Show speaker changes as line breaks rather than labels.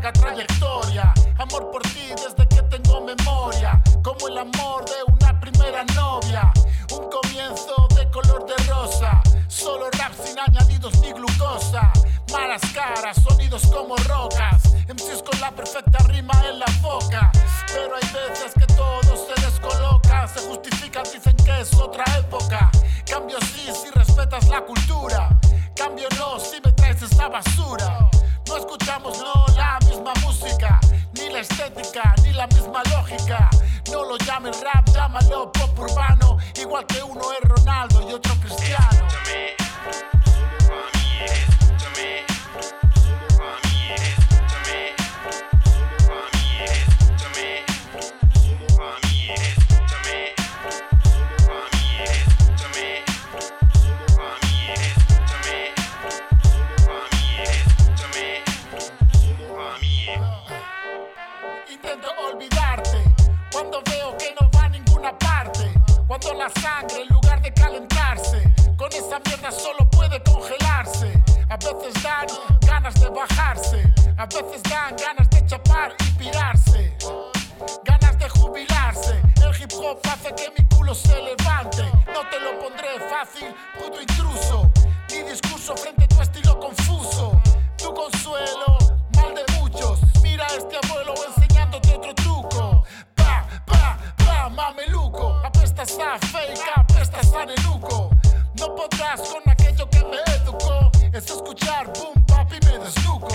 Trayectoria. Amor por ti desde que tengo memoria. Como el amor de una primera novia. Un comienzo de color de rosa. Solo rap sin añadidos ni glucosa. Malas caras, sonidos como rocas. MCs con la perfecta rima en la boca. Pero hay veces que todo se descoloca. Se justifican, dicen que es otra época. Cambio sí si respetas la cultura. Cambio no si me traes esta basura. No escuchamos no No lo llames rap, llámalo pop urbano. Igual que uno es Ronaldo y otro Cristiano. Olvidarte cuando veo que no va a ninguna parte. Cuando la sangre, en lugar de calentarse, con esa mierda solo puede congelarse. A veces dan ganas de bajarse, a veces dan ganas de chapar y pirarse. Ganas de jubilarse, el hip hop hace que mi culo se levante. No te lo pondré fácil, puto intruso. Mi discurso frente Esta fake apestas a nenuco. No podrás con aquello que me educó. Es escuchar boom, papi, me desnuco.